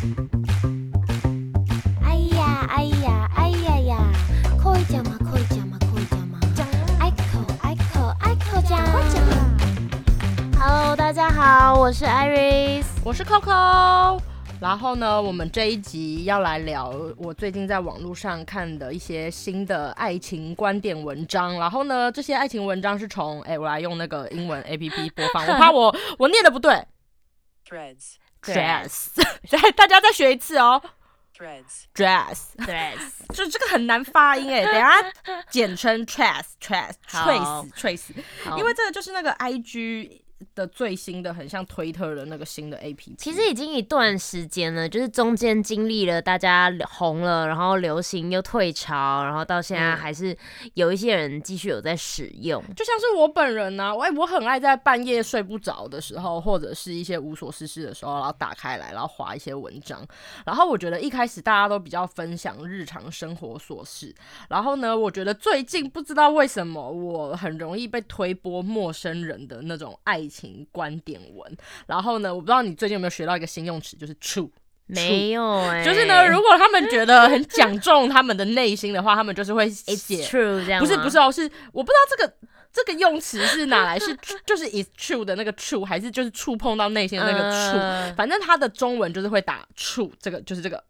哎呀哎呀哎呀呀，可以讲吗？可以讲吗？可以讲吗？讲爱口爱口爱口讲。Hello，大家好，我是 Iris。我是 Coco。然后呢，我们这一集要来聊我最近在网络上看的一些新的爱情观点文章。然后呢，这些爱情文章是从哎，我来用那个英文 A P P 播放，我怕我我念的不对。Threads, Dress，对，大家再学一次哦。threads, Dress，Dress，就这个很难发音哎，等下简称 Trace，Trace，好 Trace，Trace，因为这个就是那个 I G 的最新的，很像推特的那个新的 A P P。其实已经一段时间了，就是中间经历了大家红了，然后流行又退潮，然后到现在嗯还是有一些人继续有在使用。就像是我本人呢、啊，我、哎我很爱在半夜睡不着的时候，或者是一些无所事事的时候，然后打开来，然后划一些文章。然后我觉得一开始大家都比较分享日常生活琐事，然后呢，我觉得最近不知道为什么我很容易被推播陌生人的那种爱情观点文。然后呢，我不知道你最近有没有学到一个新用词，就是 true。没有哎、就是呢，如果他们觉得很讲中他们的内心的话，他们就是会写 true 这样不是不是哦，是我不知道这个这个用词是哪来，是 就是 is true 的那个 true，还是就是触碰到内心的那个触？嗯反正它的中文就是会打 true，，这个就是这个这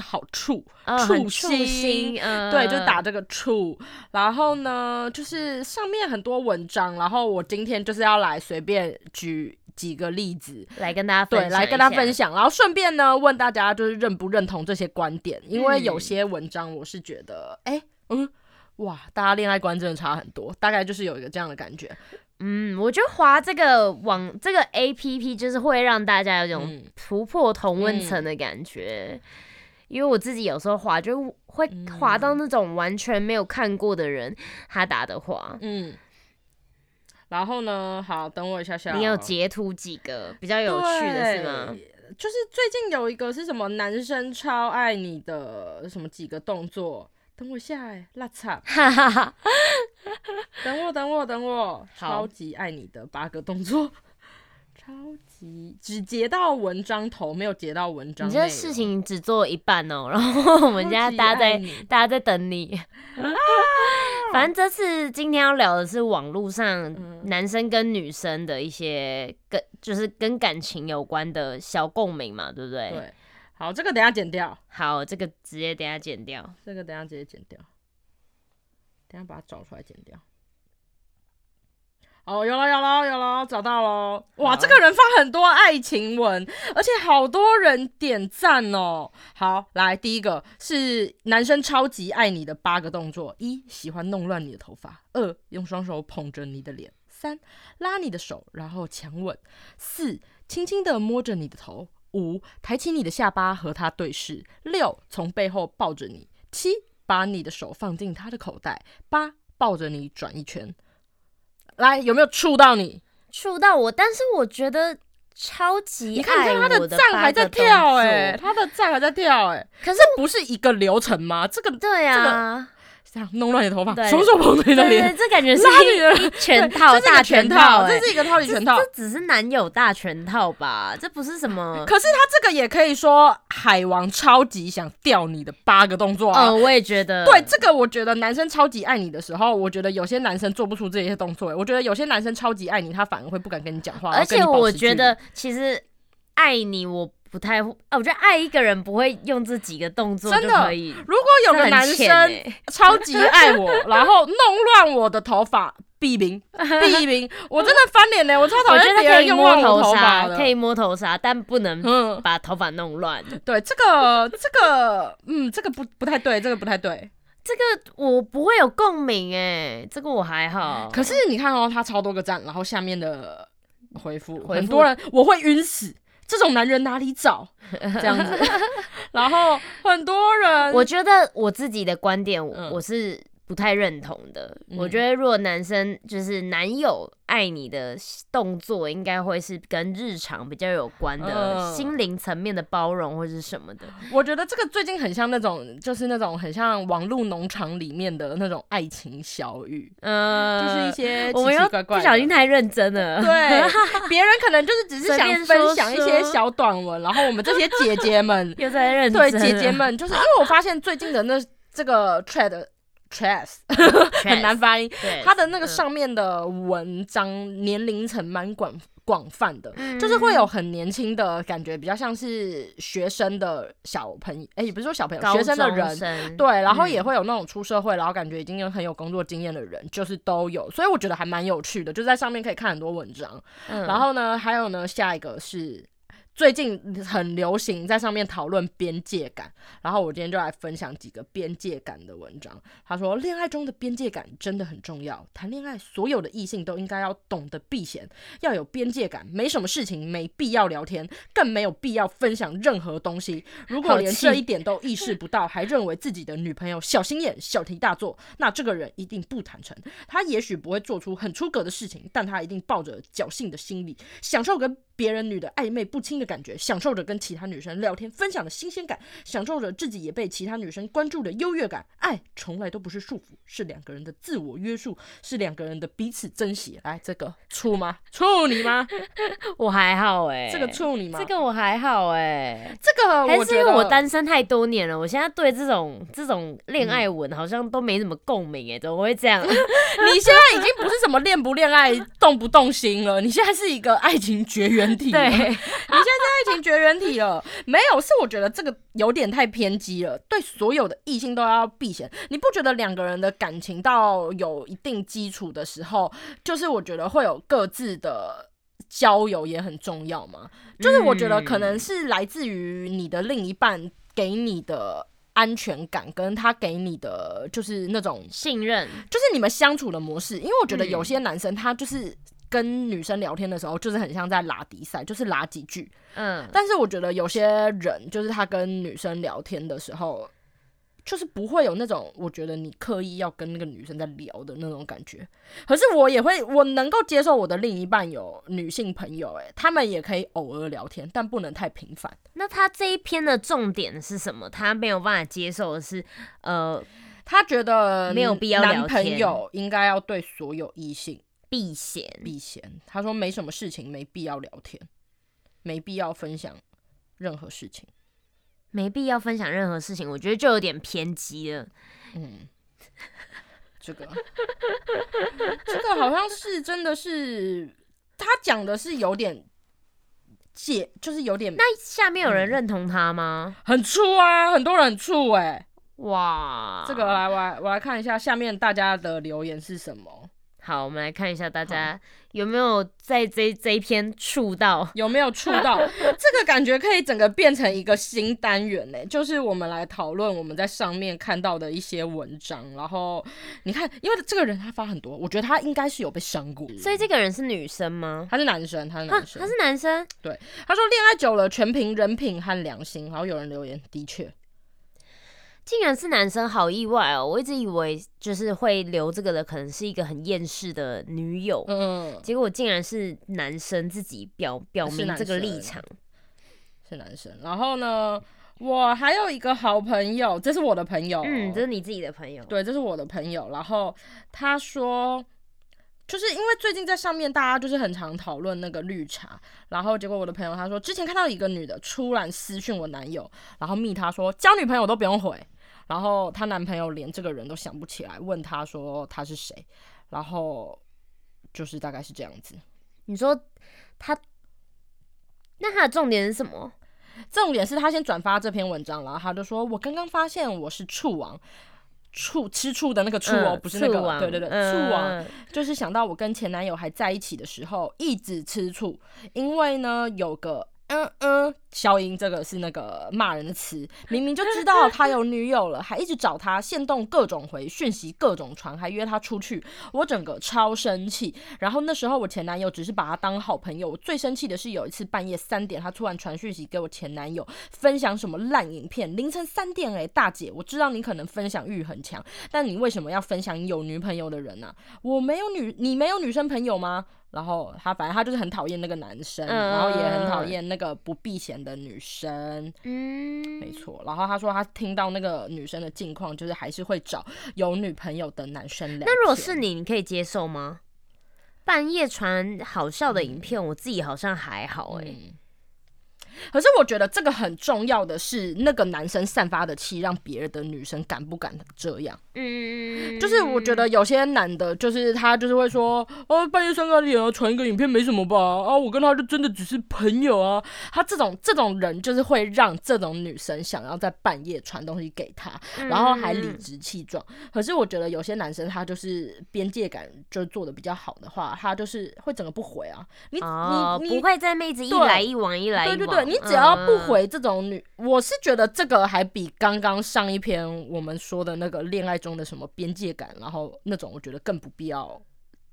好触，触嗯触心对，就是打这个触。然后呢，就是上面很多文章，然后我今天就是要来随便举几个例子，来跟大家分对，享来跟他分享，然后顺便呢问大家就是认不认同这些观点，因为有嗯。些文章我是觉得，哎、嗯，哇，大家恋爱观真的差很多，大概就是有一个这样的感觉，嗯，我觉得滑这个网这个 A P P 就是会让大家有种嗯。突破同温层的感觉。因为我自己有时候滑，就会滑到那种完全没有看过的人，他打的滑，嗯。然后呢，好，等我一下下哦，你有截图几个比较有趣的是吗？就是最近有一个是什么男生超爱你的什么几个动作，等我一下哎、拉差，哈哈哈，等我等我等我，超级爱你的八个动作，超级只截到文章头，没有截到文章你。这事情只做一半哦，然后我们现在大家在大家在等你。反正这次今天要聊的是网络上嗯男生跟女生的一些跟就是跟感情有关的小共鸣嘛，对不对？对，好，这个等下剪掉，好，这个直接等下剪掉。这个等下直接剪掉，等下把它找出来剪掉。哦，有了有了有了，找到了！哇，这个人发很多爱情文，而且好多人点赞哦。好，来第一个是男生超级爱你的八个动作：一、喜欢弄乱你的头发；二、用双手捧着你的脸；三、拉你的手然后强吻；四、轻轻的摸着你的头；五、抬起你的下巴和他对视；六、从背后抱着你；七、把你的手放进他的口袋；八、抱着你转一圈。来，有没有触到你？触到我，但是我觉得超级你看，你看他的赞还在跳、哎，作他的赞还在跳、哎，可是不是一个流程吗？这个对啊，这样弄乱你的头发，对双手捧着你的脸，这感觉是拉你的一全套大全套，哎这是一个套里全套。这只是男友大全套吧？这不是什么？可是他这个也可以说海王超级想钓你的八个动作啊。嗯，我也觉得。对，这个我觉得男生超级爱你的时候，我觉得有些男生做不出这些动作、哎我觉得有些男生超级爱你，他反而会不敢跟你讲话，而且我觉得其实爱你，我不太会，啊，我觉得爱一个人不会用这几个动作真的就可以。如果有个男生欸超级爱我，然后弄乱我的头发，毙命毙命！我真的翻脸呢，我超讨厌别人用乱我头头发。可以摸头纱，但不能嗯，把头发弄乱。对，这个 这个，嗯，这个不不太对，这个不太对。这个我不会有共鸣哎，这个我还好。可是你看哦，他超多个赞，然后下面的回复很多人，我会晕死。这种男人哪里找？这样子，然后很多人，我觉得我自己的观点，我嗯我是不太认同的。我嗯觉得如果男生就是男友爱你的动作，应该会是跟日常比较有关的、嗯心灵层面的包容或者是什么的。我觉得这个最近很像那种，就是那种很像网络农场里面的那种爱情小语，呃，就是一些奇 我们又奇怪怪的。不小心太认真了。对，别人可能就是只是想分享一些小短文，然后我们这些姐姐们 又在认真对，姐姐们，就是因为我发现最近的那这个 thread threads 很难发音，对，它的那个嗯上面的文章年龄层蛮广广泛的，嗯就是会有很年轻的感觉，比较像是学生的小朋友，哎、也不是说小朋友，学生的人。对，然后嗯也会有那种出社会，然后感觉已经有很有工作经验的人，就是都有，所以我觉得还蛮有趣的，就在上面可以看很多文章。嗯然后呢，还有呢，下一个是最近很流行在上面讨论边界感，然后我今天就来分享几个边界感的文章。他说，恋爱中的边界感真的很重要，谈恋爱所有的异性都应该要懂得避嫌，要有边界感，没什么事情没必要聊天，更没有必要分享任何东西。如果连这一点都意识不到，还认为自己的女朋友小心眼、小题大做，那这个人一定不坦诚。他也许不会做出很出格的事情，但他一定抱着侥幸的心理，享受跟别人女的暧昧不清的感觉，享受着跟其他女生聊天分享的新鲜感，享受着自己也被其他女生关注的优越感。爱从来都不是束缚，是两个人的自我约束，是两个人的彼此珍惜。来，这个处吗？处你吗？我还好哎、这个处你吗？这个我还好哎、这个还是因为我单身太多年了，我现在对这种这种恋爱文好像都没什么共鸣哎、怎么会这样？你现在已经不是什么恋不恋爱、动不动心了，你现在是一个爱情绝缘体。对，你现在是爱情绝缘体了，没有？是我觉得这个有点太偏激了，对所有的异性都要避嫌。你不觉得两个人的感情到有一定基础的时候，就是我觉得会有各自的交友也很重要吗？就是我觉得可能是来自于你的另一半给你的安全感，跟他给你的就是那种信任，就是你们相处的模式，因为我觉得嗯有些男生他就是跟女生聊天的时候，就是很像在拉迪赛，就是拉几句。嗯，但是我觉得有些人，就是他跟女生聊天的时候，就是不会有那种我觉得你刻意要跟那个女生在聊的那种感觉。可是我也会，我能够接受我的另一半有女性朋友、欸，他们也可以偶尔聊天，但不能太频繁。那他这一篇的重点是什么？他没有办法接受的是，呃，他觉得没有必要男朋友应该要对所有异性避嫌。避嫌。他说没什么事情没必要聊天，没必要分享任何事情。没必要分享任何事情，我觉得就有点偏激了。嗯，这个这个好像是真的是他讲的是有点介，就是有点那下面有人嗯认同他吗？很粗啊，很多人很粗哎、哇，这个来我来我来看一下下面大家的留言是什么。好，我们来看一下大家有没有在这这一篇触到。有没有触到？这个感觉可以整个变成一个新单元呢，就是我们来讨论我们在上面看到的一些文章。然后你看，因为这个人他发很多，我觉得他应该是有被伤过，所以这个人是女生吗？他是男生，他是啊，男生他。是男生，对他说恋爱久了全凭人品和良心。然后有人留言，的确，竟然是男生，好意外哦！我一直以为就是会留这个的，可能是一个很厌世的女友，嗯，结果竟然是男生自己表表明这个立生场。是男生。然后呢，我还有一个好朋友，这是我的朋友哦、嗯，这是你自己的朋友。对，这是我的朋友。然后他说，就是因为最近在上面大家就是很常讨论那个绿茶，然后结果我的朋友他说，之前看到一个女的突然私讯我男友，然后密他说交女朋友都不用回，然后她男朋友连这个人都想不起来，问她说他是谁，然后就是大概是这样子。你说她，那他的重点是什么？重点是他先转发这篇文章，然后他就说：“我刚刚发现我是醋王，醋吃醋的那个醋哦，嗯不是那个王对对对，嗯醋王。嗯就是想到我跟前男友还在一起的时候，一直吃醋，因为呢有个嗯嗯，消音这个是那个骂人的词，明明就知道他有女友了，还一直找他，现动各种回讯息，各种传，还约他出去，我整个超生气。然后那时候我前男友只是把他当好朋友，我最生气的是有一次半夜三点，他突然传讯息给我前男友，分享什么烂影片，凌晨三点哎、大姐，我知道你可能分享欲很强，但你为什么要分享有女朋友的人呢、我没有女，你没有女生朋友吗？然后他反正他就是很讨厌那个男生，嗯然后也很讨厌那个不避嫌的女生，嗯，没错。然后他说他听到那个女生的近况，就是还是会找有女朋友的男生聊。那如果是，你，你可以接受吗？半夜传好笑的影片，我自己好像还好哎、嗯。可是我觉得这个很重要的是，那个男生散发的气，让别的女生敢不敢这样？嗯，就是我觉得有些男的，就是他就是会说，哦，半夜三更点啊，传一个影片没什么吧？啊，我跟他就真的只是朋友啊。他这种这种人，就是会让这种女生想要在半夜传东西给他，然后还理直气壮。可是我觉得有些男生他就是边界感就做的比较好的话，他就是会整个不回啊。你、哦，你你不会在妹子一来一往，一来一往。对对对，你只要不嗯，回这种女，我是觉得这个还比刚刚上一篇我们说的那个恋爱中的什么边界感，然后那种我觉得更不必要，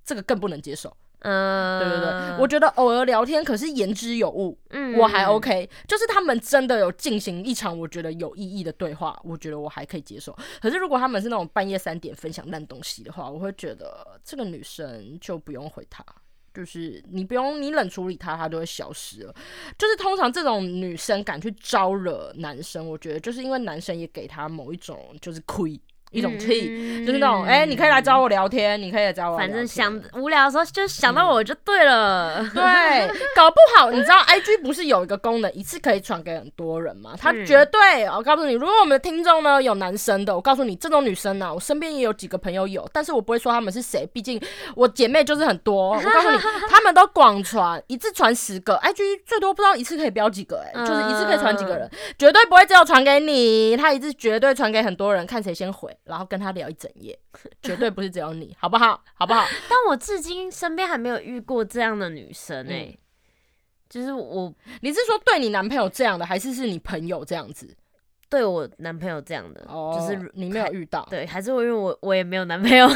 这个更不能接受。嗯，对对对，我觉得偶尔聊天可是言之有物，嗯我还 OK，就是他们真的有进行一场我觉得有意义的对话，我觉得我还可以接受。可是如果他们是那种半夜三点分享烂东西的话，我会觉得这个女生就不用回他。就是你不用你冷处理他，他就会消失了。就是通常这种女生敢去招惹男生，我觉得就是因为男生也给她某一种就是亏一种气，嗯就是那种哎、你可以来找我聊天，你可以来找我，反正想无聊的时候就想到我就对了。对，搞不好你知道，IG 不是有一个功能，一次可以传给很多人吗？它嗯绝对，我告诉你，如果我们的听众呢有男生的，我告诉你，这种女生呢、我身边也有几个朋友有，但是我不会说他们是谁，毕竟我姐妹就是很多。我告诉你，他们都广传，一次传十个，IG 最多不知道一次可以标几个、哎、就是一次可以传几个人，绝对不会只有传给你，他一次绝对传给很多人，看谁先回，然后跟他聊一整夜，绝对不是只有你，好不好？好不好？但我至今身边还没有遇过这样的女生哎、嗯就是我你是说对你男朋友这样的，还是是你朋友这样子？对我男朋友这样的，哦，就是你没有遇到。对，还是我因为我我也没有男朋友，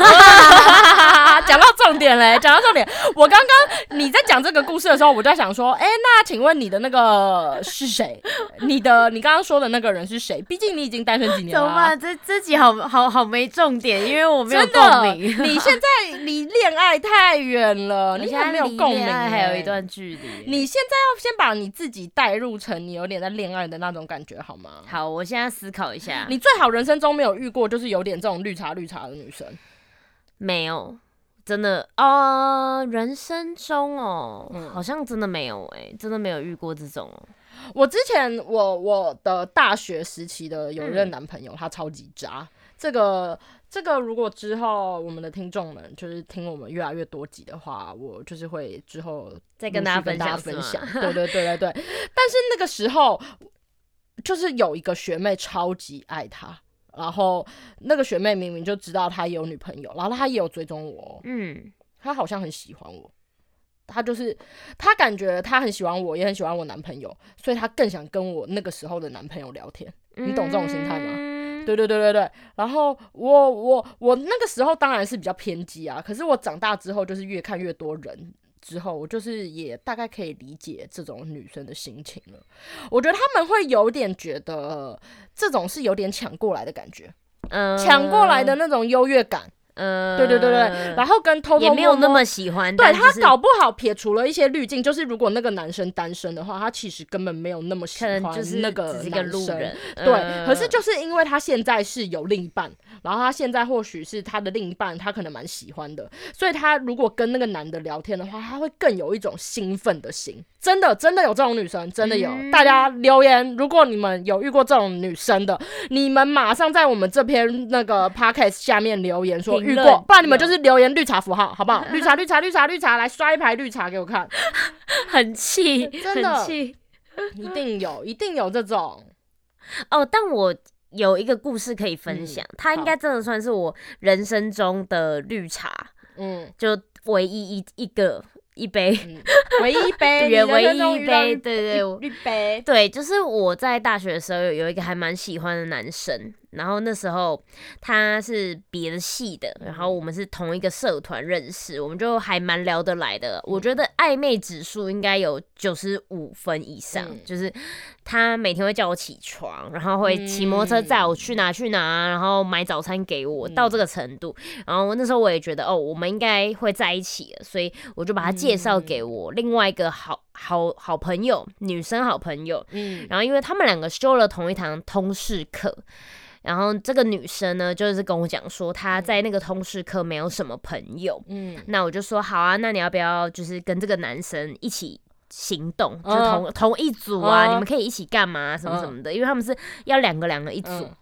讲到重点嘞，讲到重点。我刚刚你在讲这个故事的时候，我就在想说，哎、那请问你的那个是谁？你的你刚刚说的那个人是谁？毕竟你已经单身几年了、啊怎么办？。这这集好好好没重点，因为我没有，共鸣。你现在离恋爱太远了，你现在还没有共鸣、还有一段距离。你现在要先把你自己带入成你有点在恋爱的那种感觉，好吗？好，我现在思考一下，你最好人生中没有遇过，就是有点这种绿茶绿茶的女生。没有，真的哦，人生中哦，嗯好像真的没有哎、真的没有遇过这种哦。我之前我我的大学时期的有一嗯任男朋友，他超级渣。这个这个，如果之后我们的听众们就是听我们越来越多集的话，我就是会之后再跟大家陆续跟大家分享分享。对对对对对。但是那个时候，就是有一个学妹超级爱他。然后那个学妹明明就知道他有女朋友，然后他也有追踪我，嗯，他好像很喜欢我，他就是他感觉他很喜欢我，也很喜欢我男朋友，所以他更想跟我那个时候的男朋友聊天。你懂这种心态吗吗？对对对对对。然后我我我那个时候当然是比较偏激啊，可是我长大之后就是越看越多人。之后，我就是也大概可以理解这种女生的心情了。我觉得他们会有点觉得这种是有点抢过来的感觉，嗯抢过来的，那种优越感。嗯，对对对对，然后跟偷偷也没有那摸摸么喜欢，对他搞不好撇除了一些滤镜，就是如果那个男生单身的话，他其实根本没有那么喜欢就是那个是一个。路人，对，嗯可是就是因为他现在是有另一半，然后他现在或许是他的另一半，他可能蛮喜欢的，所以他如果跟那个男的聊天的话，他会更有一种兴奋的心。真的，真的有这种女生，真的有。嗯大家留言，如果你们有遇过这种女生的，你们马上在我们这篇那个 podcast 下面留言说遇过，不然你们就是留言绿茶符号，好不好？绿茶，绿茶，绿茶，绿茶，来刷一排绿茶给我看，很气，真的很气一定有，一定有这种。哦。但我有一个故事可以分嗯享，它应该真的算是我人生中的绿茶，嗯就唯一一一个一杯，嗯，唯一一杯，对，你人唯一一杯，对对，我一杯，对，就是我在大学的时候有有一个还蛮喜欢的男生，然后那时候他是别的系的，然后我们是同一个社团认识，我们就还蛮聊得来的。我觉得暧昧指数应该有九十五分以上，嗯。就是他每天会叫我起床，然后会骑摩托车载我去哪去哪，然后买早餐给我，到这个程度。然后那时候我也觉得哦，我们应该会在一起了，所以我就把他介绍给我另外一个好好好朋友，女生好朋友。嗯，然后因为他们两个修了同一堂通识课，然后这个女生呢，就是跟我讲说她在那个通识课没有什么朋友，嗯，那我就说好啊，那你要不要就是跟这个男生一起行动，就嗯同、同一组啊，嗯你们可以一起干嘛、什么什么的，因为他们是要两个两个一组。嗯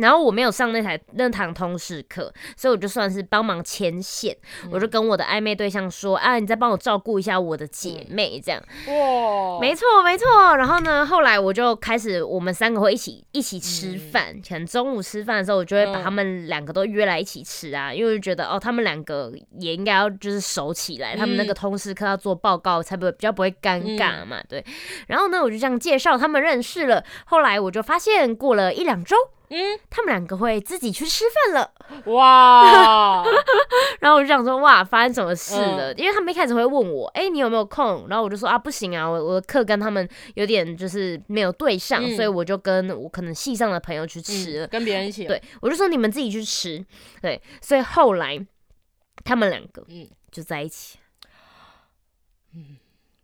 然后我没有上那台那堂通识课，所以我就算是帮忙牵线，嗯我就跟我的暧昧对象说啊，你再帮我照顾一下我的姐妹，这样。哇，没错，没错。然后呢，后来我就开始，我们三个会一起一起吃饭。可能中午吃饭的时候，我就会把嗯他们两个都约来一起吃啊，因为我就觉得哦，他们两个也应该要就是熟起来，他们那个嗯通识课要做报告，才不会比较不会尴尬嘛。对。然后呢，我就这样介绍他们认识了。后来我就发现，过了一两周。嗯，他们两个会自己去吃饭了，哇，然后我就想说，哇，发生什么事了？嗯。因为他们一开始会问我，哎、你有没有空？然后我就说啊，不行啊，我我的课跟他们有点就是没有对上，嗯。所以我就跟我可能系上的朋友去吃了。嗯跟别人一起，，对，我就说你们自己去吃。对，所以后来他们两个嗯。就在一起，嗯，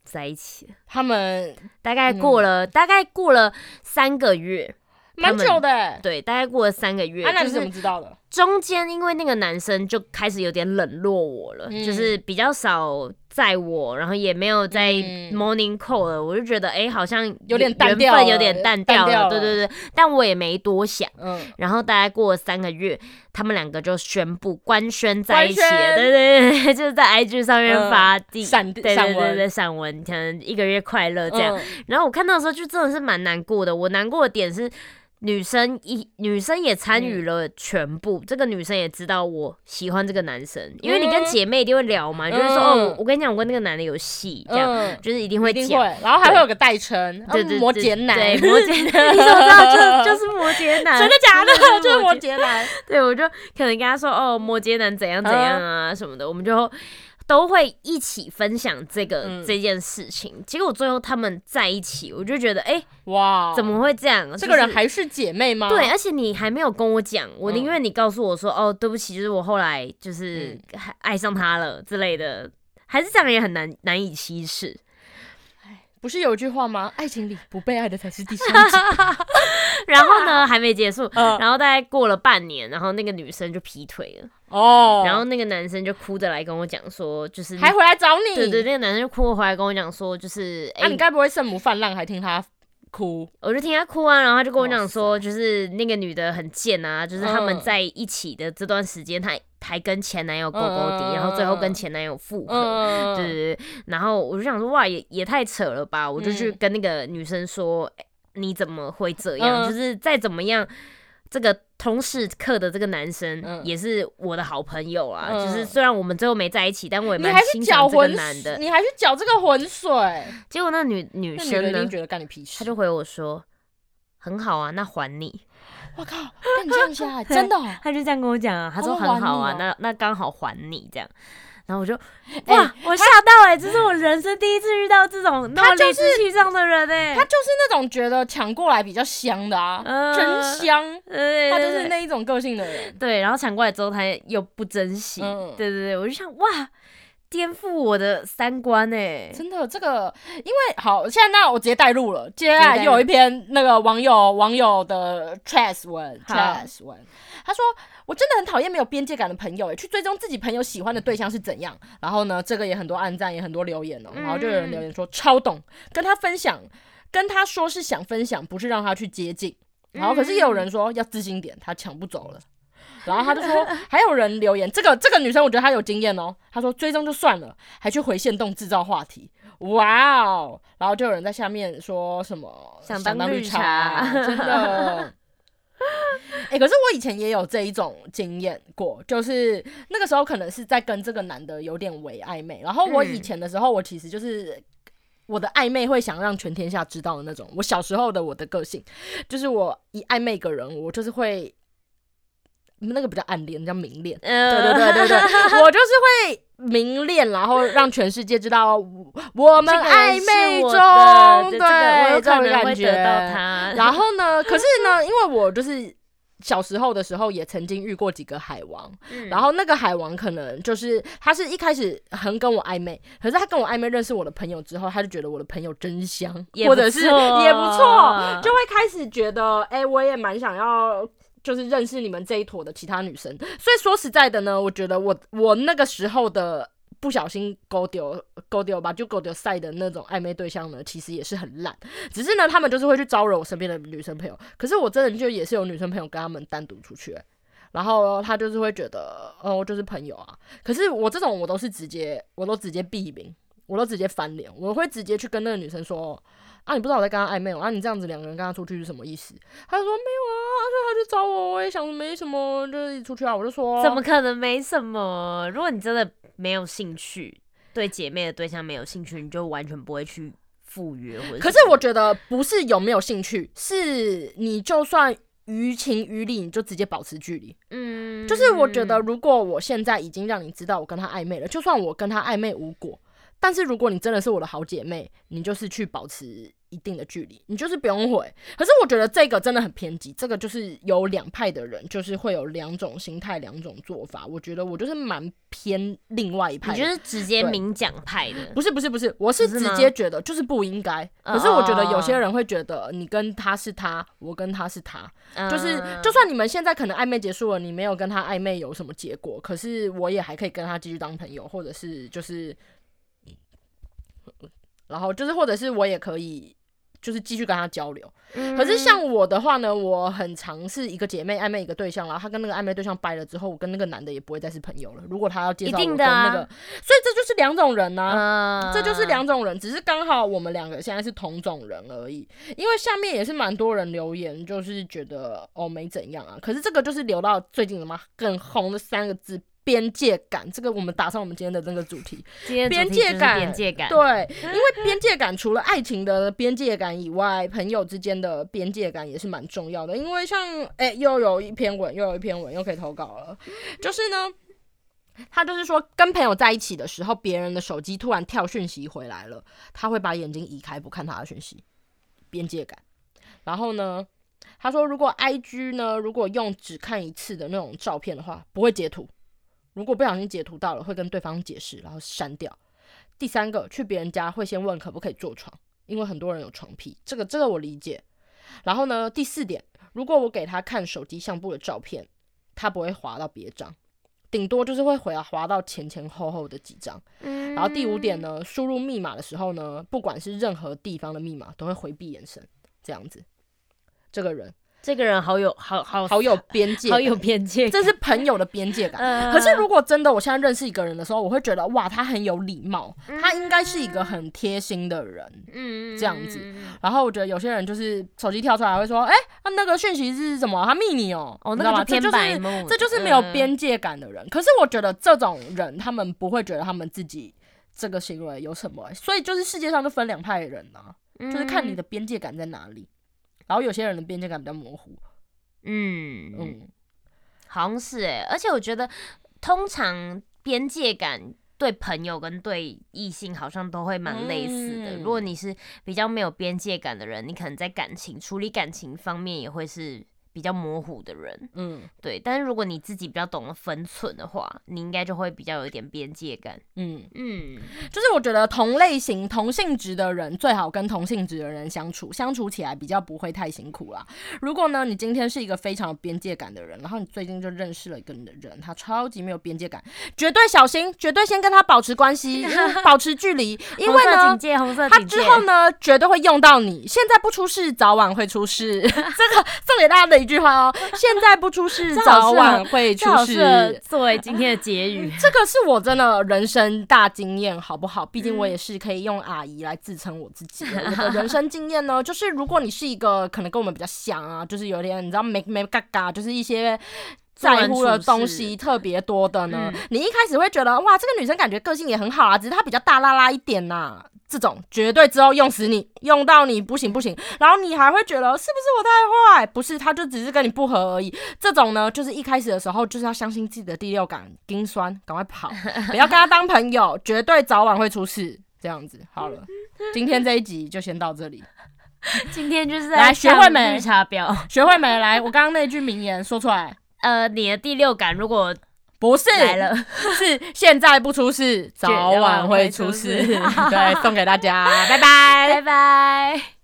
在一起。他们大概过了、大概过了三个月，蛮久的欸，对，大概过了三个月，啊，那你怎就是么知道的？中间因为那个男生就开始有点冷落我了，嗯就是比较少载我，然后也没有在嗯 morning call 了，我就觉得哎、好像有点淡有点淡掉了，对对对，但我也没多想。嗯，然后大概过了三个月，他们两个就宣布官宣在一起了，对对对，就是在 IG 上面嗯发地、闪对对对对闪文，可能一个月快乐这样。嗯然后我看到的时候就真的是蛮难过的。我难过的点是，女生一女生也参与了全部，这个女生也知道我喜欢这个男生，因为你跟嗯姐妹一定会聊嘛，就是说嗯哦，我跟你讲，我跟那个男的有戏，这样、嗯，就是一定会讲。然后还会有个代称，对对嗯摩羯男，对摩羯男，你怎么知道就就是摩羯男？真的假的？真就是摩羯。羯男，对，我就可能跟他说哦，摩羯男怎样怎样啊什么的，我们就都会一起分享这个、嗯这件事情。结果最后他们在一起，我就觉得哎、哇，怎么会这样？这个人就是还是姐妹吗？对，而且你还没有跟我讲，我宁嗯愿你告诉我说，哦，对不起，就是我后来就是还爱上他了之类的，还是这样也很难难以启齿。不是有一句话吗？爱情里不被爱的才是第三者。然后呢，还没结束，嗯。然后大概过了半年，然后那个女生就劈腿了，哦，然后那个男生就哭着来跟我讲说，就是还回来找你，对对，那个男生就哭着回来跟我讲说，就是哎、啊，你该不会圣母泛滥还听他哭？我就听他哭啊，然后他就跟我讲说，就是那个女的很贱啊，就是他们嗯。在一起的这段时间，她还跟前男友勾勾嗯搭，然后最后跟前男友复合。嗯，对对对，然后我就想说，哇，也也太扯了吧！我就去嗯跟那个女生说，欸你怎么会这样？嗯就是再怎么样，这个同事课的这个男生嗯也是我的好朋友啊。嗯就是虽然我们最后没在一起，但我也蛮欣赏这个搅浑男的。你还去搅这个浑水，结果那女女生呢觉得干你屁事。她就回我说，很好啊，那还你。我靠，干你这样下，真的哦，他就这样跟我讲啊，他说很好啊，哦。那那刚好还你这样。然后我就哎哇，我吓到哎、这是我人生第一次遇到这种那么理直气壮的人哎、他就是那种觉得抢过来比较香的啊，嗯。真香，对他就是那一种个性的人。对，然后抢过来之后他又不珍惜，嗯。对对对，我就想哇，颠覆我的三观哎、真的，这个因为好，现在那我直接带入了。接下来又有一篇那个网友网友的 trash 文好，trash 文，他说我真的很讨厌没有边界感的朋友，哎，去追踪自己朋友喜欢的对象是怎样。然后呢，这个也很多暗赞，也很多留言哦。然后就有人留言说超懂，跟他分享，跟他说是想分享，不是让他去接近。然后可是也有人说要自信点，他抢不走了。然后他就说，还有人留言，这个这个女生我觉得她有经验哦。她说追踪就算了，还去回线动制造话题，哇哦！然后就有人在下面说什么想当绿茶真的。哎、可是我以前也有这一种经验过，就是那个时候可能是在跟这个男的有点为暧昧，然后我以嗯前的时候，我其实就是。我的暧昧会想让全天下知道的那种。我小时候的我的个性，就是我一暧昧一个人，我就是会那个不叫暗恋，叫明恋。对对对对对对，我就是会明恋，然后让全世界知道我我们暧昧中，对，这个我有这种感觉。然后呢，可是呢，因为我就是小时候的时候也曾经遇过几个海王，嗯然后那个海王可能就是他是一开始很跟我暧昧，可是他跟我暧昧认识我的朋友之后，他就觉得我的朋友真香，或者是也不错，就会开始觉得，哎、我也蛮想要。就是认识你们这一坨的其他女生，所以说实在的呢，我觉得我我那个时候的不小心勾丢勾丢吧，就勾丢赛的那种暧昧对象呢，其实也是很烂。只是呢，他们就是会去招惹我身边的女生朋友。可是我真的就也是有女生朋友跟他们单独出去、然后他就是会觉得，哦，就是朋友啊。可是我这种我都是直接，我都直接避名，我都直接翻脸，我会直接去跟那个女生说，啊，你不知道我在跟他暧昧哦，啊，你这样子两个人跟他出去是什么意思？他就说没有啊，所以他就找我，我也想没什么，就是出去啊。我就说怎么可能没什么？如果你真的没有兴趣，对姐妹的对象没有兴趣，你就完全不会去赴约或者。可是我觉得不是有没有兴趣，是你就算于情于理，你就直接保持距离。嗯，就是我觉得，如果我现在已经让你知道我跟他暧昧了，就算我跟他暧昧无果，但是如果你真的是我的好姐妹，你就是去保持一定的距离，你就是不用回。可是我觉得这个真的很偏激，这个就是有两派的人，就是会有两种心态、两种做法。我觉得我就是蛮偏另外一派。你就是直接明讲派的，不是不是不是，我是直接觉得就是不应该。哦可是我觉得有些人会觉得你跟他是他，我跟他是他，就是嗯就算你们现在可能暧昧结束了，你没有跟他暧昧有什么结果，可是我也还可以跟他继续当朋友，或者是就是，然后就是或者是我也可以。就是继续跟他交流，可是像我的话呢，我很尝试一个姐妹暧昧一个对象，然后他跟那个暧昧对象掰了之后，我跟那个男的也不会再是朋友了。如果他要介绍我跟那个，所以这就是两种人呐、嗯这就是两种人，只是刚好我们两个现在是同种人而已。因为下面也是蛮多人留言，就是觉得哦没怎样啊。可是这个就是留到最近什么更红的三个字“边界感”，这个我们打上我们今天的那个主题。边界感边界感，对，因为边界感除了爱情的边界感以外，朋友之间的边界感也是蛮重要的。因为像哎、又有一篇文，又有一篇文，又可以投稿了。就是呢，他就是说，跟朋友在一起的时候，别人的手机突然跳讯息回来了，他会把眼睛移开，不看他的讯息，边界感。然后呢，他说，如果 I G 呢，如果用只看一次的那种照片的话，不会截图。如果不小心截图到了，会跟对方解释，然后删掉。第三个，去别人家会先问可不可以坐床，因为很多人有床癖，这个这个我理解。然后呢，第四点，如果我给他看手机相簿的照片，他不会滑到别张，顶多就是会回啊滑到前前后后的几张。嗯然后第五点呢，输入密码的时候呢，不管是任何地方的密码，都会回避眼神，这样子。这个人这个人好有好好好有边界，好有边界感，这是朋友的边界感。呃可是如果真的我现在认识一个人的时候，我会觉得哇，他很有礼貌，他应该是一个很贴心的人。嗯这样子。然后我觉得有些人就是手机跳出来会说，哎、他那个讯息是什么？他密你哦、那个就偏这就是白目，这就是没有嗯边界感的人。可是我觉得这种人，他们不会觉得他们自己这个行为有什么、所以就是世界上就分两派的人啊，就是看你的边界感在哪里。然后有些人的边界感比较模糊，嗯嗯，嗯，好像是哎，而且我觉得通常边界感。对朋友跟对异性好像都会蛮类似的。嗯如果你是比较没有边界感的人，你可能在感情处理感情方面也会是比较模糊的人。嗯对，但是如果你自己比较懂得分寸的话，你应该就会比较有一点边界感。嗯，嗯，就是我觉得同类型、同性质的人最好跟同性质的人相处，相处起来比较不会太辛苦啦。如果呢，你今天是一个非常有边界感的人，然后你最近就认识了一个人，他超级没有边界感，绝对小心，绝对先跟他保持关系，保持距离，因为呢警。戒，红色他警戒。之后呢，绝对会用到你。现在不出事，早晚会出事。这个送给大家的一句话哦，现在不出事，早晚会出事。作为今天的结语。这个是我真的人生大经验，好不好？毕竟嗯我也是可以用阿姨来自称我自己的。我的人生经验呢，就是如果你是一个可能跟我们比较像啊，就是有点你知道没没嘎嘎，就是一些。在乎的东西特别多的呢，嗯你一开始会觉得哇，这个女生感觉个性也很好啊，只是她比较大拉拉一点呐、这种绝对之后用死你，用到你不行不行，然后你还会觉得是不是我太坏？不是，他就只是跟你不合而已。这种呢，就是一开始的时候就是要相信自己的第六感，丁酸，赶快跑，不要跟他当朋友，绝对早晚会出事。这样子好了，今天这一集就先到这里。今天就是在来学会上没绿茶婊。学会没？来，我刚刚那句名言说出来，呃，你的第六感如果不是来了，是现在不出事，早晚会出事。对，送给大家，拜拜拜拜。